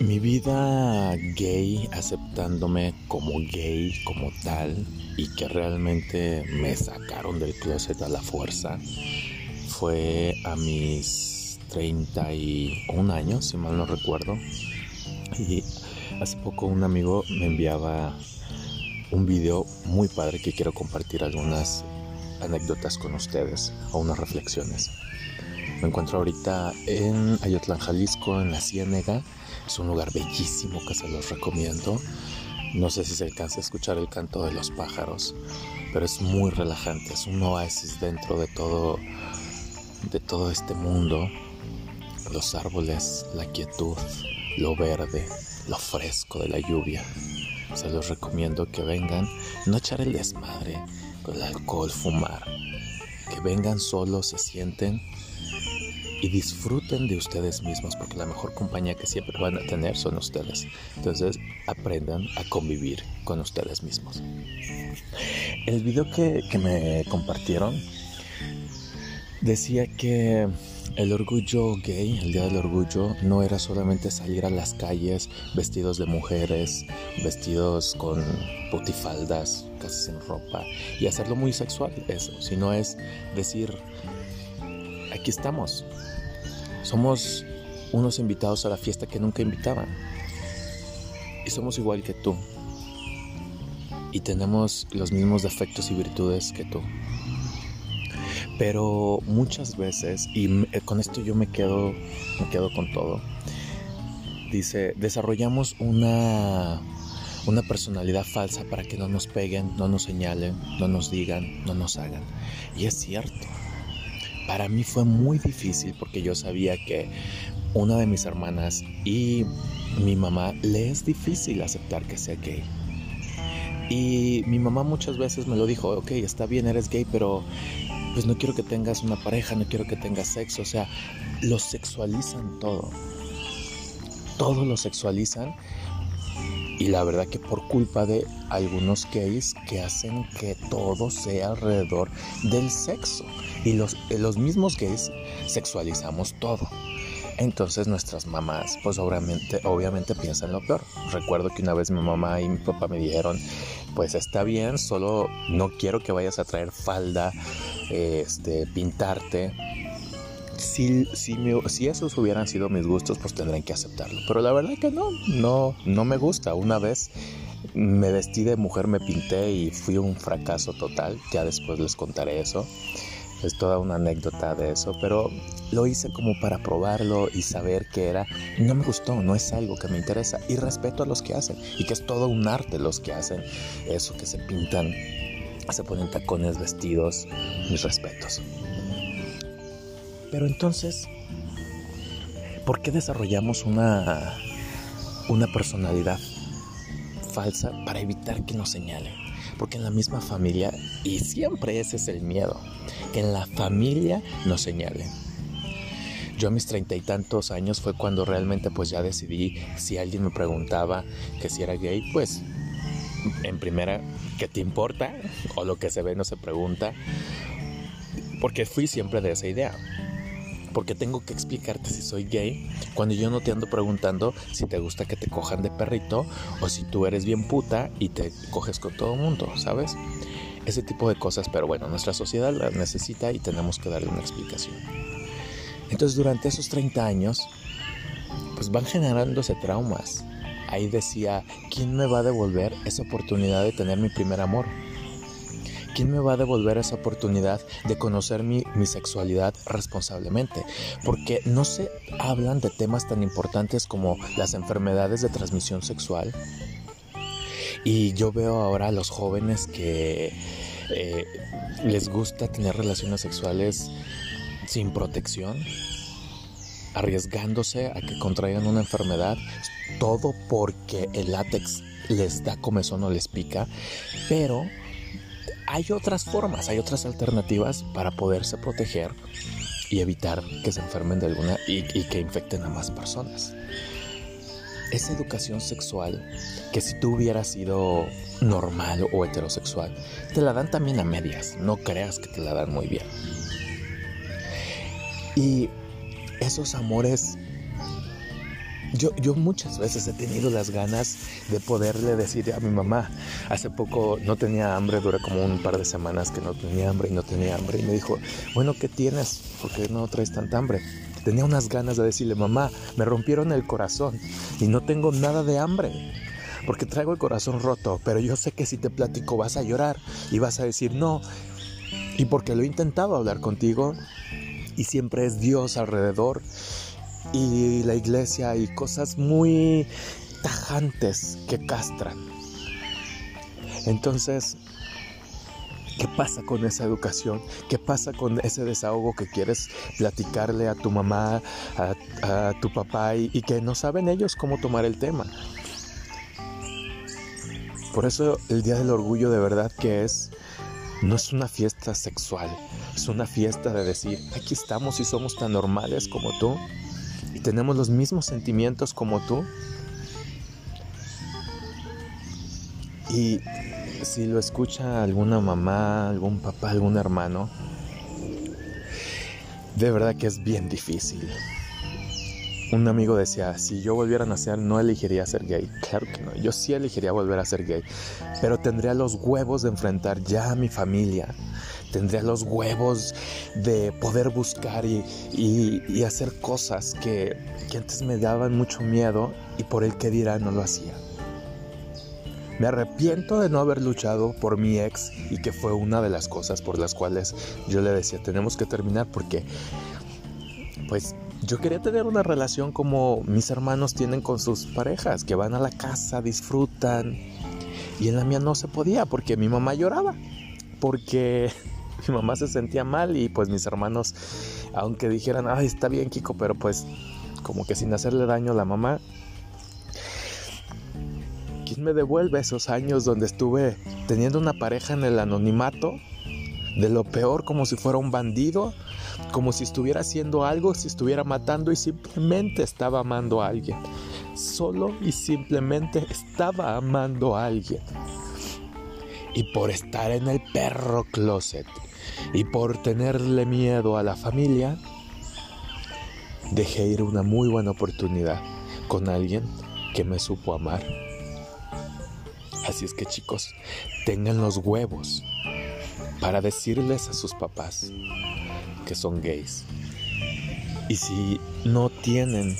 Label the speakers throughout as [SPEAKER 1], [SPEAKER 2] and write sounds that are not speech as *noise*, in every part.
[SPEAKER 1] Mi vida gay, aceptándome como gay, como tal, y que realmente me sacaron del closet a la fuerza, fue a mis 31 años, si mal no recuerdo. Y hace poco un amigo me enviaba un video muy padre que quiero compartir algunas anécdotas con ustedes o unas reflexiones. Me encuentro ahorita en Ayotlán, Jalisco, en la Ciénega. Es un lugar bellísimo que se los recomiendo. No sé si se alcanza a escuchar el canto de los pájaros, pero es muy relajante. Es un oasis dentro de todo, de todo este mundo. Los árboles, la quietud, lo verde, lo fresco de la lluvia. Se los recomiendo que vengan, no echar el desmadre con el alcohol, fumar. Que vengan solos, se sienten y disfruten de ustedes mismos, porque la mejor compañía que siempre van a tener son ustedes. Entonces aprendan a convivir con ustedes mismos. El video que, que me compartieron decía que el orgullo gay, el Día del Orgullo, no era solamente salir a las calles vestidos de mujeres, vestidos con putifaldas, casi sin ropa, y hacerlo muy sexual, eso, sino es decir, aquí estamos, somos unos invitados a la fiesta que nunca invitaban, y somos igual que tú, y tenemos los mismos defectos y virtudes que tú. Pero muchas veces, y eh, con esto yo me quedo, me quedo con todo, dice, desarrollamos una, una personalidad falsa para que no nos peguen, no nos señalen, no nos digan, no nos hagan. Y es cierto. Para mí fue muy difícil porque yo sabía que una de mis hermanas y mi mamá le es difícil aceptar que sea gay. Y mi mamá muchas veces me lo dijo, ok, está bien, eres gay, pero pues no quiero que tengas una pareja, no quiero que tengas sexo, o sea, lo sexualizan todo. Todo lo sexualizan y la verdad que por culpa de algunos gays que hacen que todo sea alrededor del sexo. Y los, los mismos gays sexualizamos todo. Entonces nuestras mamás, pues obviamente, obviamente piensan lo peor. Recuerdo que una vez mi mamá y mi papá me dijeron, pues está bien, solo no quiero que vayas a traer falda, este, pintarte. Si, si, esos hubieran sido mis gustos, pues tendrían que aceptarlo. Pero la verdad que no, no, no me gusta. Una vez me vestí de mujer, me pinté y fui un fracaso total. Ya después les contaré eso. Es toda una anécdota de eso, pero lo hice como para probarlo y saber que era. No me gustó, no es algo que me interesa. Y respeto a los que hacen. Y que es todo un arte los que hacen eso, que se pintan se ponen tacones, vestidos, mis respetos. Pero entonces, ¿por qué desarrollamos una, una personalidad falsa para evitar que nos señalen? Porque en la misma familia, y siempre ese es el miedo, que en la familia nos señalen. Yo a mis treinta y tantos años fue cuando realmente pues ya decidí si alguien me preguntaba que si era gay, pues en primera, ¿qué te importa? O lo que se ve no se pregunta. Porque fui siempre de esa idea. Porque tengo que explicarte si soy gay cuando yo no te ando preguntando si te gusta que te cojan de perrito o si tú eres bien puta y te coges con todo mundo, ¿sabes? Ese tipo de cosas, pero bueno, nuestra sociedad las necesita y tenemos que darle una explicación. Entonces durante esos 30 años, pues van generándose traumas ahí decía, ¿quién me va a devolver esa oportunidad de tener mi primer amor? ¿Quién me va a devolver esa oportunidad de conocer mi, sexualidad responsablemente? Porque no se hablan de temas tan importantes como las enfermedades de transmisión sexual. Y yo veo ahora a los jóvenes que eh, les gusta tener relaciones sexuales sin protección, arriesgándose a que contraigan una enfermedad, todo porque el látex les da comezón o les pica, pero hay otras formas, hay otras alternativas para poderse proteger y evitar que se enfermen de alguna y, y que infecten a más personas. Esa educación sexual que si tú hubieras sido normal o heterosexual, te la dan también a medias, no creas que te la dan muy bien. Y esos amores yo, yo muchas veces he tenido las ganas de poderle decir a mi mamá, hace poco no tenía hambre, duré como un par de semanas que no tenía hambre y no tenía hambre, y me dijo, bueno, ¿qué tienes? ¿Por qué no traes tanta hambre? Tenía unas ganas de decirle, mamá, me rompieron el corazón y no tengo nada de hambre porque traigo el corazón roto, pero yo sé que si te platico vas a llorar y vas a decir no. Y porque lo he intentado hablar contigo y siempre es Dios alrededor y la iglesia y cosas muy tajantes que castran. Entonces, ¿qué pasa con esa educación? ¿Qué pasa con ese desahogo que quieres platicarle a tu mamá, a, tu papá y, que no saben ellos cómo tomar el tema? Por eso el Día del Orgullo de verdad que es, no es una fiesta sexual, es una fiesta de decir, aquí estamos y somos tan normales como tú tenemos los mismos sentimientos como tú. Y si lo escucha alguna mamá, algún papá, algún hermano, de verdad que es bien difícil un amigo decía, si yo volviera a nacer no elegiría ser gay. Claro que no, yo sí elegiría volver a ser gay, pero tendría los huevos de enfrentar ya a mi familia, tendría los huevos de poder buscar y, hacer cosas que, que antes me daban mucho miedo y por el que dirá no lo hacía. Me arrepiento de no haber luchado por mi ex y que fue una de las cosas por las cuales yo le decía, tenemos que terminar porque, pues, yo quería tener una relación como mis hermanos tienen con sus parejas, que van a la casa, disfrutan. Y en la mía no se podía porque mi mamá lloraba, porque *laughs* mi mamá se sentía mal y pues mis hermanos, aunque dijeran, ay, está bien Kiko, pero pues como que sin hacerle daño a la mamá, ¿quién me devuelve esos años donde estuve teniendo una pareja en el anonimato? De lo peor como si fuera un bandido como si estuviera haciendo algo, si estuviera matando y simplemente estaba amando a alguien. Solo y simplemente estaba amando a alguien. Y por estar en el perro closet y por tenerle miedo a la familia, dejé ir una muy buena oportunidad con alguien que me supo amar. Así es que chicos, tengan los huevos para decirles a sus papás, que son gays. Y si no tienen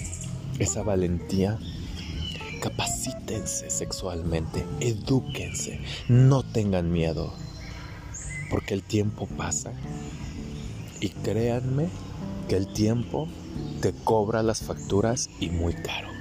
[SPEAKER 1] esa valentía, capacítense sexualmente, edúquense, no tengan miedo, porque el tiempo pasa y créanme que el tiempo te cobra las facturas y muy caro.